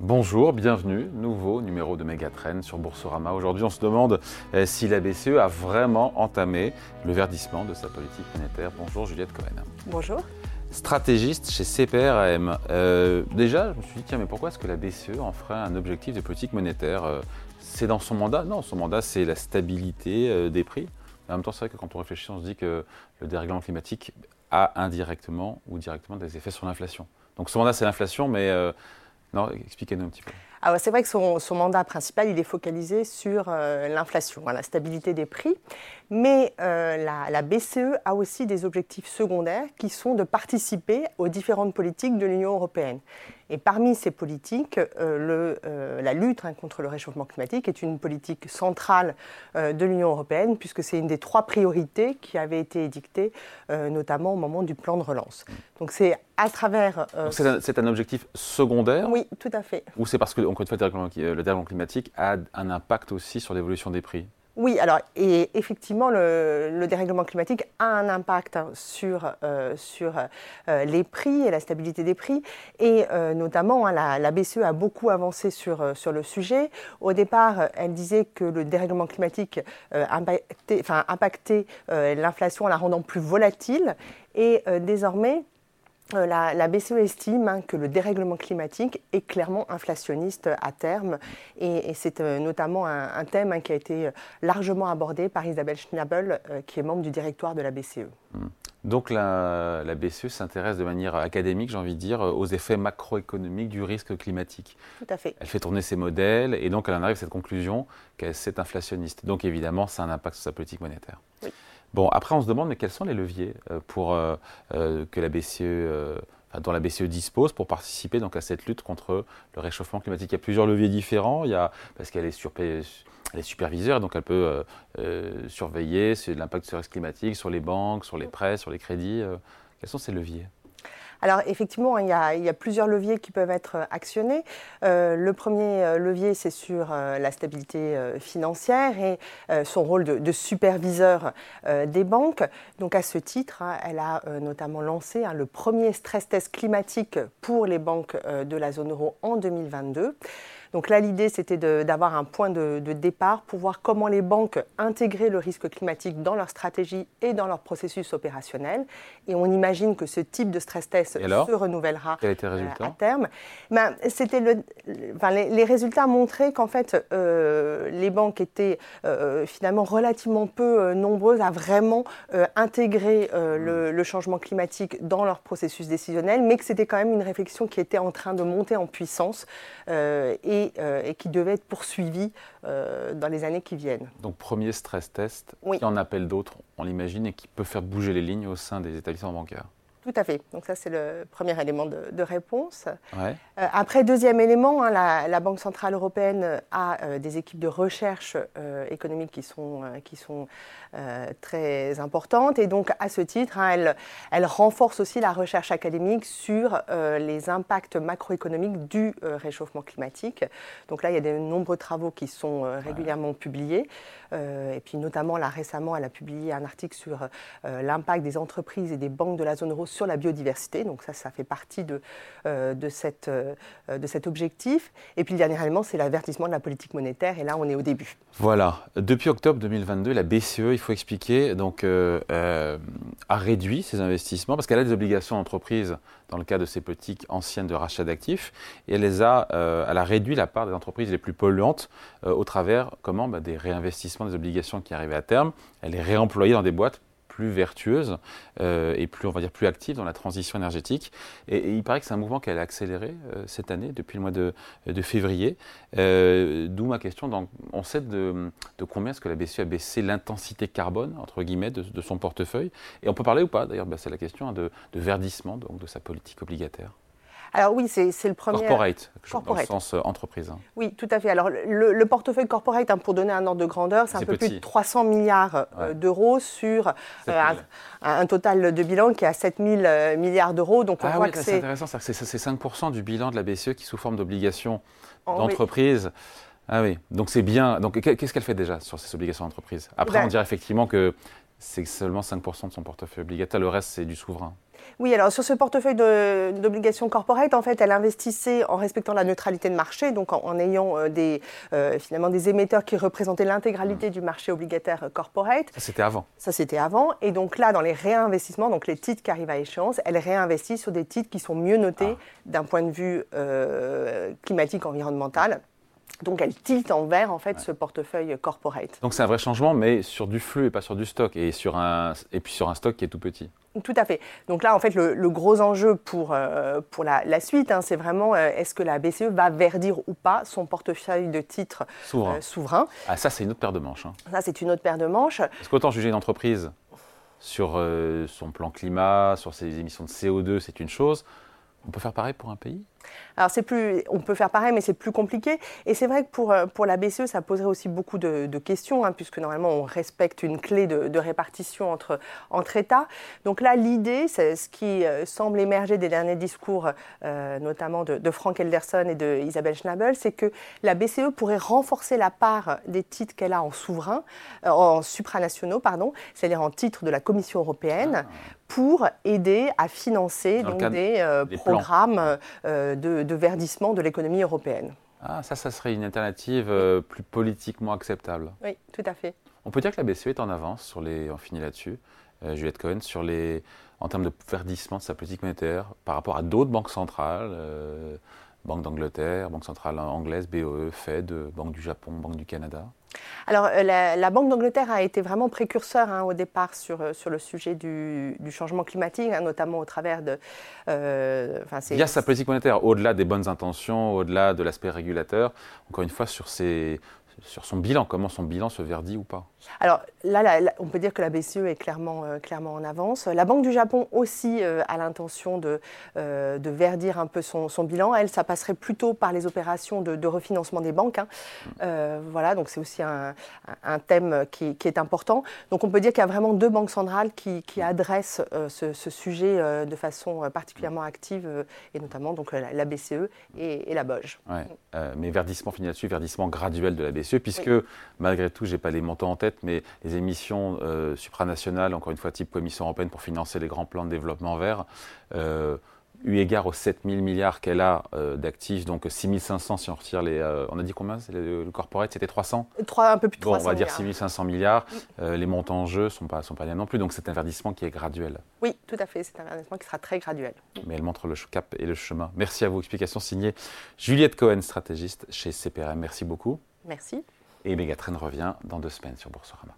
Bonjour, bienvenue, nouveau numéro de Megatrend sur Boursorama. Aujourd'hui, on se demande euh, si la BCE a vraiment entamé le verdissement de sa politique monétaire. Bonjour Juliette Cohen. Bonjour. Stratégiste chez CPRAM. Euh, déjà, je me suis dit, tiens, mais pourquoi est-ce que la BCE en ferait un objectif de politique monétaire? Euh, C'est dans son mandat? Non, son mandat, c'est la stabilité des prix. En même temps, c'est vrai que quand on réfléchit, on se dit que le dérèglement climatique a indirectement ou directement des effets sur l'inflation. Donc son mandat, c'est l'inflation, mais non, expliquez-nous un petit peu. Ah c'est vrai que son, mandat principal, il est focalisé sur euh, l'inflation, hein, la stabilité des prix. Mais euh, la, BCE a aussi des objectifs secondaires qui sont de participer aux différentes politiques de l'Union européenne. Et parmi ces politiques, euh, le, la lutte hein, contre le réchauffement climatique est une politique centrale de l'Union européenne, puisque c'est une des trois priorités qui avaient été édictées, notamment au moment du plan de relance. Donc c'est à travers... c'est un, objectif secondaire Oui, tout à fait. Ou c'est parce que encore une fois, le dérèglement climatique a un impact aussi sur l'évolution des prix oui, alors et effectivement, le, dérèglement climatique a un impact hein, sur, euh, sur euh, les prix et la stabilité des prix. Et euh, notamment, hein, la, BCE a beaucoup avancé sur, sur le sujet. Au départ, elle disait que le dérèglement climatique impactait l'inflation en la rendant plus volatile. Et désormais, euh, la, BCE estime hein, que le dérèglement climatique est clairement inflationniste à terme et, c'est euh, notamment un, thème hein, qui a été euh, largement abordé par Isabelle Schnabel, qui est membre du directoire de la BCE. Hmm. Donc la, BCE s'intéresse de manière académique, j'ai envie de dire, aux effets macroéconomiques du risque climatique. Tout à fait. Elle fait tourner ses modèles et donc elle en arrive à cette conclusion qu'elle c'est inflationniste. Donc évidemment, ça a un impact sur sa politique monétaire. Oui. Bon, après, on se demande, mais quels sont les leviers euh, pour, euh, euh, que la BCE, dont la BCE dispose pour participer donc, à cette lutte contre le réchauffement climatique? Il y a plusieurs leviers différents, il y a, parce qu'elle est, est, superviseure, donc elle peut surveiller l'impact sur le risque climatique, sur les banques, sur les prêts, sur les crédits. quels sont ces leviers? Alors effectivement, il y, a, plusieurs leviers qui peuvent être actionnés. Euh, le premier euh, levier, c'est sur euh, la stabilité financière et son rôle de, superviseur des banques. Donc à ce titre, hein, elle a notamment lancé hein, le premier stress test climatique pour les banques de la zone euro en 2022. Donc là, l'idée, c'était d'avoir un point de, départ pour voir comment les banques intégraient le risque climatique dans leur stratégie et dans leur processus opérationnel. Et on imagine que ce type de stress test se renouvellera euh, à terme. Ben, c'était le, enfin, les, résultats montraient qu'en fait, euh, les banques étaient euh, finalement relativement peu nombreuses à vraiment intégrer le, le, changement climatique dans leur processus décisionnel, mais que c'était quand même une réflexion qui était en train de monter en puissance et euh, et, qui devait être poursuivi euh, dans les années qui viennent. Donc premier stress test, qui en appelle d'autres, on l'imagine, et qui peut faire bouger les lignes au sein des établissements bancaires. Tout à fait. Donc ça, c'est le premier élément de, réponse. Euh, après, deuxième élément, hein, la, Banque Centrale Européenne a euh, des équipes de recherche euh, économique qui sont, qui sont très importantes. Et donc, à ce titre, hein, elle, elle, renforce aussi la recherche académique sur les impacts macroéconomiques du réchauffement climatique. Donc là, il y a de nombreux travaux qui sont régulièrement publiés. et puis, notamment, là, récemment, elle a publié un article sur l'impact des entreprises et des banques de la zone euro sur la biodiversité. Donc ça, ça fait partie de, euh, de, cette, euh, de cet objectif. Et puis le dernier élément, c'est l'avertissement de la politique monétaire. Et là, on est au début. Voilà. Depuis octobre 2022, la BCE, il faut expliquer, donc, euh, a réduit ses investissements parce qu'elle a des obligations d'entreprise dans le cas de ces politiques anciennes de rachat d'actifs. Et elle, les a, elle a réduit la part des entreprises les plus polluantes au travers comment, bah, des réinvestissements des obligations qui arrivaient à terme. Elle les réemployait dans des boîtes plus vertueuse euh, et plus, on va dire, plus active dans la transition énergétique. Et, il paraît que c'est un mouvement qui a accéléré euh, cette année, depuis le mois de, février. Euh, d'où ma question, on sait de, combien est-ce que la BCE a baissé l'intensité carbone, entre guillemets, de, son portefeuille. Et on peut parler ou pas, d'ailleurs, bah, c'est la question hein, de verdissement donc, de sa politique obligataire. Alors oui, c'est le premier. Corporate, dans le sens euh, entreprise. Hein. Oui, tout à fait. Alors le, portefeuille corporate, hein, pour donner un ordre de grandeur, c'est un peu plus de 300 milliards euh, d'euros sur euh, un, total de bilan qui est à 7 000 milliards d'euros. Donc ah oui, c'est intéressant, c'est 5% du bilan de la BCE qui sous forme d'obligations d'entreprise. Ah oui, donc c'est bien. Donc qu'est-ce qu'elle fait déjà sur ces obligations d'entreprise? Après, eh ben on dirait effectivement que c'est seulement 5% de son portefeuille obligataire, le reste c'est du souverain. Oui, alors sur ce portefeuille d'obligations corporate, en fait, elle investissait en respectant la neutralité de marché, donc en, ayant euh, des, euh, finalement des émetteurs qui représentaient l'intégralité du marché obligataire corporate. Ça, c'était avant. Ça, c'était avant. Et donc là, dans les réinvestissements, donc les titres qui arrivent à échéance, elle réinvestit sur des titres qui sont mieux notés ah. d'un point de vue euh, climatique, environnemental. Donc elle tilte en vert en fait ce portefeuille corporate. Donc c'est un vrai changement, mais sur du flux et pas sur du stock, et, sur un, et puis sur un stock qui est tout petit. Tout à fait. Donc là, en fait, le, gros enjeu pour, euh, pour la, suite, hein, c'est vraiment euh, est-ce que la BCE va verdir ou pas son portefeuille de titres euh, souverains Ah, ça, c'est une autre paire de manches. Hein. Ça, c'est une autre paire de manches. Parce qu'autant juger une entreprise sur son plan climat, sur ses émissions de CO2, c'est une chose. On peut faire pareil pour un pays? Alors c'est plus, on peut faire pareil, mais c'est plus compliqué. Et c'est vrai que pour, euh, pour la BCE, ça poserait aussi beaucoup de, questions, hein, puisque normalement on respecte une clé de, répartition entre, entre États. Donc là, l'idée, c'est ce qui euh, semble émerger des derniers discours, euh, notamment de, Frank Elderson et de Isabelle Schnabel, c'est que la BCE pourrait renforcer la part des titres qu'elle a en souverain, en supranationaux, pardon, c'est-à-dire en titres de la Commission européenne, ah. pour aider à financer donc, des, programmes de, verdissement de l'économie européenne. Ah, ça, ça serait une alternative euh, plus politiquement acceptable. Oui, tout à fait. On peut dire que la BCE est en avance sur les. On finit là-dessus, euh, Juliette Cohen, sur les, en termes de verdissement de sa politique monétaire par rapport à d'autres banques centrales, euh, Banque d'Angleterre, Banque centrale anglaise, BOE, Fed, Banque du Japon, Banque du Canada. Alors, euh, la, Banque d'Angleterre a été vraiment précurseur hein, au départ sur, euh, sur le sujet du, changement climatique, hein, notamment au travers de. Euh, Via sa politique monétaire, au-delà des bonnes intentions, au-delà de l'aspect régulateur, encore une fois, sur ses, sur son bilan, comment son bilan se verdit ou pas Alors là, on peut dire que la BCE est clairement, euh, clairement en avance. La Banque du Japon aussi euh, a l'intention de, euh, de, verdir un peu son, bilan. Elle, ça passerait plutôt par les opérations de, refinancement des banques. Hein. voilà, donc c'est aussi un, thème qui, est important. Donc on peut dire qu'il y a vraiment deux banques centrales qui, adressent ce, sujet de façon particulièrement active, et notamment donc la, BCE et, la BOJ. mais verdissement, finit là-dessus, verdissement graduel de la BCE puisque malgré tout, je n'ai pas les montants en tête, mais les émissions euh, supranationales, encore une fois type Commission européenne pour financer les grands plans de développement vert, euh, eu égard aux 7 000 milliards qu'elle a euh, d'actifs, donc 6 500 si on retire les... on a dit combien le, le corporate C'était 300 Un peu plus de 300 bon, on va dire 6 500 milliards. les montants en jeu ne sont pas, sont pas non plus, donc c'est un verdissement qui est graduel. Oui, tout à fait, c'est un verdissement qui sera très graduel. Mais elle montre le cap et le chemin. Merci à vous. Explication signée Juliette Cohen, stratégiste chez CPRM. Merci beaucoup. Merci. Et Megatrend revient dans deux semaines sur Boursorama.